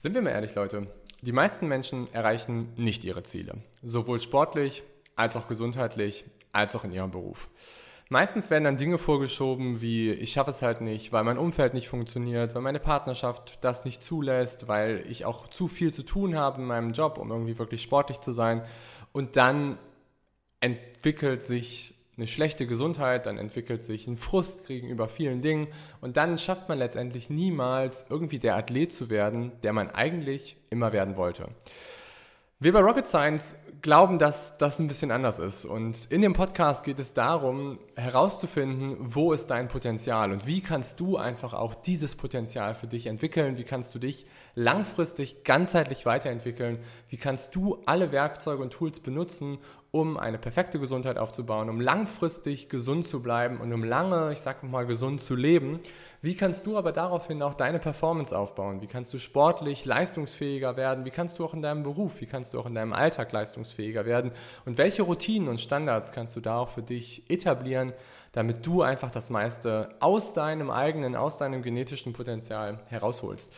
Sind wir mal ehrlich, Leute, die meisten Menschen erreichen nicht ihre Ziele. Sowohl sportlich, als auch gesundheitlich, als auch in ihrem Beruf. Meistens werden dann Dinge vorgeschoben wie, ich schaffe es halt nicht, weil mein Umfeld nicht funktioniert, weil meine Partnerschaft das nicht zulässt, weil ich auch zu viel zu tun habe in meinem Job, um irgendwie wirklich sportlich zu sein. Und dann entwickelt sich eine schlechte Gesundheit, dann entwickelt sich ein Frust gegenüber vielen Dingen und dann schafft man letztendlich niemals irgendwie der Athlet zu werden, der man eigentlich immer werden wollte. Wir bei Rocket Science glauben, dass das ein bisschen anders ist. Und in dem Podcast geht es darum, herauszufinden, wo ist dein Potenzial und wie kannst du einfach auch dieses Potenzial für dich entwickeln, wie kannst du dich langfristig ganzheitlich weiterentwickeln, wie kannst du alle Werkzeuge und Tools benutzen, um eine perfekte Gesundheit aufzubauen, um langfristig gesund zu bleiben und um lange, ich sag mal, gesund zu leben. Wie kannst du aber daraufhin auch deine Performance aufbauen? Wie kannst du sportlich leistungsfähiger werden? Wie kannst du auch in deinem Beruf, wie kannst du auch in deinem Alltag leistungsfähiger werden? Und welche Routinen und Standards kannst du da auch für dich etablieren, damit du einfach das meiste aus deinem eigenen, aus deinem genetischen Potenzial herausholst?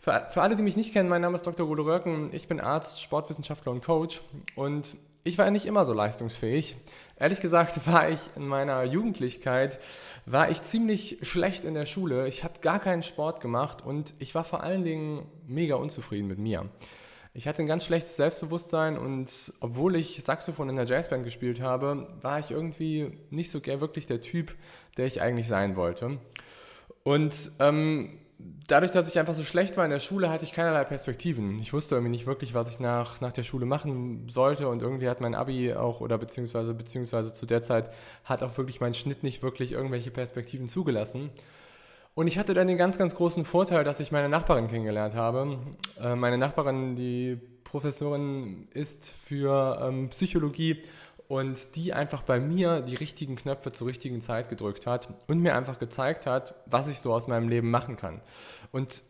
Für, für alle, die mich nicht kennen, mein Name ist Dr. Rode Röcken. Ich bin Arzt, Sportwissenschaftler und Coach und ich war nicht immer so leistungsfähig. Ehrlich gesagt war ich in meiner Jugendlichkeit, war ich ziemlich schlecht in der Schule. Ich habe gar keinen Sport gemacht und ich war vor allen Dingen mega unzufrieden mit mir. Ich hatte ein ganz schlechtes Selbstbewusstsein und obwohl ich Saxophon in der Jazzband gespielt habe, war ich irgendwie nicht so wirklich der Typ, der ich eigentlich sein wollte. Und ähm, dadurch, dass ich einfach so schlecht war in der Schule, hatte ich keinerlei Perspektiven. Ich wusste irgendwie nicht wirklich, was ich nach, nach der Schule machen sollte und irgendwie hat mein Abi auch oder beziehungsweise, beziehungsweise zu der Zeit hat auch wirklich mein Schnitt nicht wirklich irgendwelche Perspektiven zugelassen. Und ich hatte dann den ganz, ganz großen Vorteil, dass ich meine Nachbarin kennengelernt habe. Äh, meine Nachbarin, die Professorin ist für ähm, Psychologie und die einfach bei mir die richtigen Knöpfe zur richtigen Zeit gedrückt hat und mir einfach gezeigt hat, was ich so aus meinem Leben machen kann. Und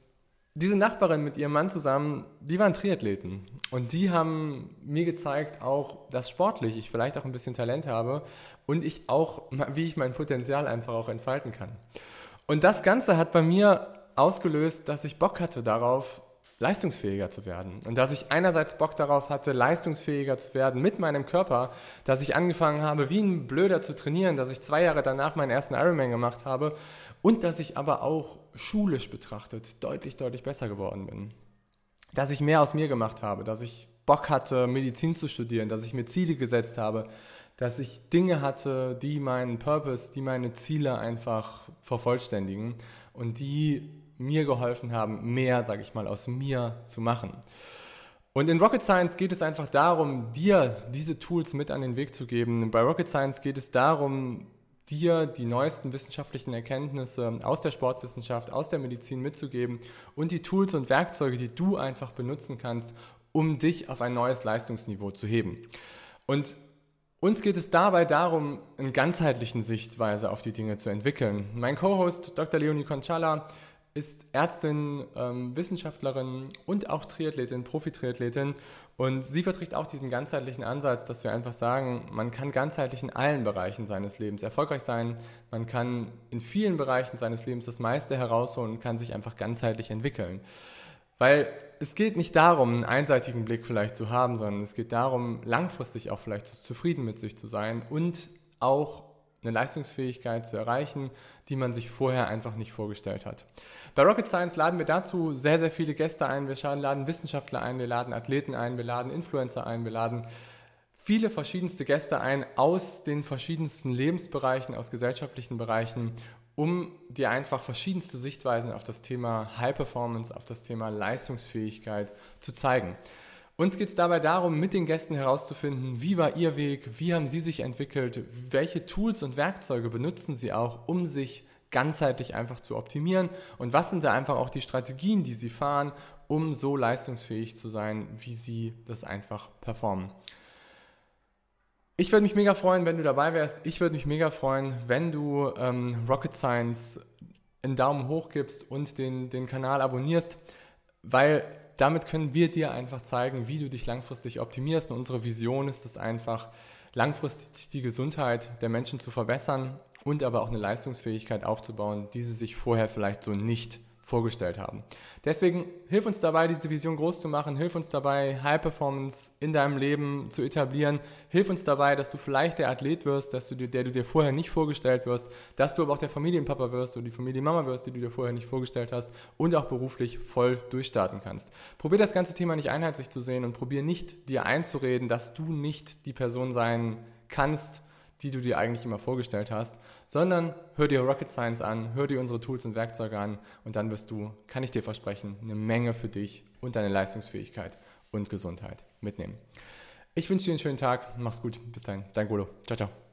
diese Nachbarin mit ihrem Mann zusammen, die waren Triathleten und die haben mir gezeigt auch, dass sportlich ich vielleicht auch ein bisschen Talent habe und ich auch, wie ich mein Potenzial einfach auch entfalten kann. Und das Ganze hat bei mir ausgelöst, dass ich Bock hatte darauf, leistungsfähiger zu werden. Und dass ich einerseits Bock darauf hatte, leistungsfähiger zu werden mit meinem Körper, dass ich angefangen habe, wie ein Blöder zu trainieren, dass ich zwei Jahre danach meinen ersten Ironman gemacht habe und dass ich aber auch schulisch betrachtet deutlich, deutlich besser geworden bin. Dass ich mehr aus mir gemacht habe, dass ich Bock hatte, Medizin zu studieren, dass ich mir Ziele gesetzt habe, dass ich Dinge hatte, die meinen Purpose, die meine Ziele einfach vervollständigen und die mir geholfen haben, mehr, sage ich mal, aus mir zu machen. Und in Rocket Science geht es einfach darum, dir diese Tools mit an den Weg zu geben. Bei Rocket Science geht es darum, dir die neuesten wissenschaftlichen Erkenntnisse aus der Sportwissenschaft, aus der Medizin mitzugeben und die Tools und Werkzeuge, die du einfach benutzen kannst, um dich auf ein neues Leistungsniveau zu heben. Und uns geht es dabei darum, eine ganzheitlichen Sichtweise auf die Dinge zu entwickeln. Mein Co-Host Dr. Leonie Conchala ist Ärztin, ähm, Wissenschaftlerin und auch Triathletin, Profi-Triathletin. Und sie vertritt auch diesen ganzheitlichen Ansatz, dass wir einfach sagen, man kann ganzheitlich in allen Bereichen seines Lebens erfolgreich sein. Man kann in vielen Bereichen seines Lebens das meiste herausholen und kann sich einfach ganzheitlich entwickeln. Weil es geht nicht darum, einen einseitigen Blick vielleicht zu haben, sondern es geht darum, langfristig auch vielleicht zufrieden mit sich zu sein und auch eine Leistungsfähigkeit zu erreichen, die man sich vorher einfach nicht vorgestellt hat. Bei Rocket Science laden wir dazu sehr, sehr viele Gäste ein. Wir laden Wissenschaftler ein, wir laden Athleten ein, wir laden Influencer ein, wir laden viele verschiedenste Gäste ein aus den verschiedensten Lebensbereichen, aus gesellschaftlichen Bereichen, um dir einfach verschiedenste Sichtweisen auf das Thema High Performance, auf das Thema Leistungsfähigkeit zu zeigen. Uns geht es dabei darum, mit den Gästen herauszufinden, wie war ihr Weg, wie haben sie sich entwickelt, welche Tools und Werkzeuge benutzen sie auch, um sich ganzheitlich einfach zu optimieren und was sind da einfach auch die Strategien, die sie fahren, um so leistungsfähig zu sein, wie sie das einfach performen. Ich würde mich mega freuen, wenn du dabei wärst. Ich würde mich mega freuen, wenn du ähm, Rocket Science einen Daumen hoch gibst und den, den Kanal abonnierst, weil damit können wir dir einfach zeigen, wie du dich langfristig optimierst. Und unsere Vision ist es einfach, langfristig die Gesundheit der Menschen zu verbessern und aber auch eine Leistungsfähigkeit aufzubauen, die sie sich vorher vielleicht so nicht vorgestellt haben. Deswegen hilf uns dabei, diese Vision groß zu machen, hilf uns dabei, High Performance in deinem Leben zu etablieren, hilf uns dabei, dass du vielleicht der Athlet wirst, dass du dir, der du dir vorher nicht vorgestellt wirst, dass du aber auch der Familienpapa wirst oder die Familienmama wirst, die du dir vorher nicht vorgestellt hast und auch beruflich voll durchstarten kannst. Probier das ganze Thema nicht einheitlich zu sehen und probier nicht dir einzureden, dass du nicht die Person sein kannst, die du dir eigentlich immer vorgestellt hast, sondern hör dir Rocket Science an, hör dir unsere Tools und Werkzeuge an und dann wirst du, kann ich dir versprechen, eine Menge für dich und deine Leistungsfähigkeit und Gesundheit mitnehmen. Ich wünsche dir einen schönen Tag, mach's gut, bis dahin, dein Golo, ciao, ciao.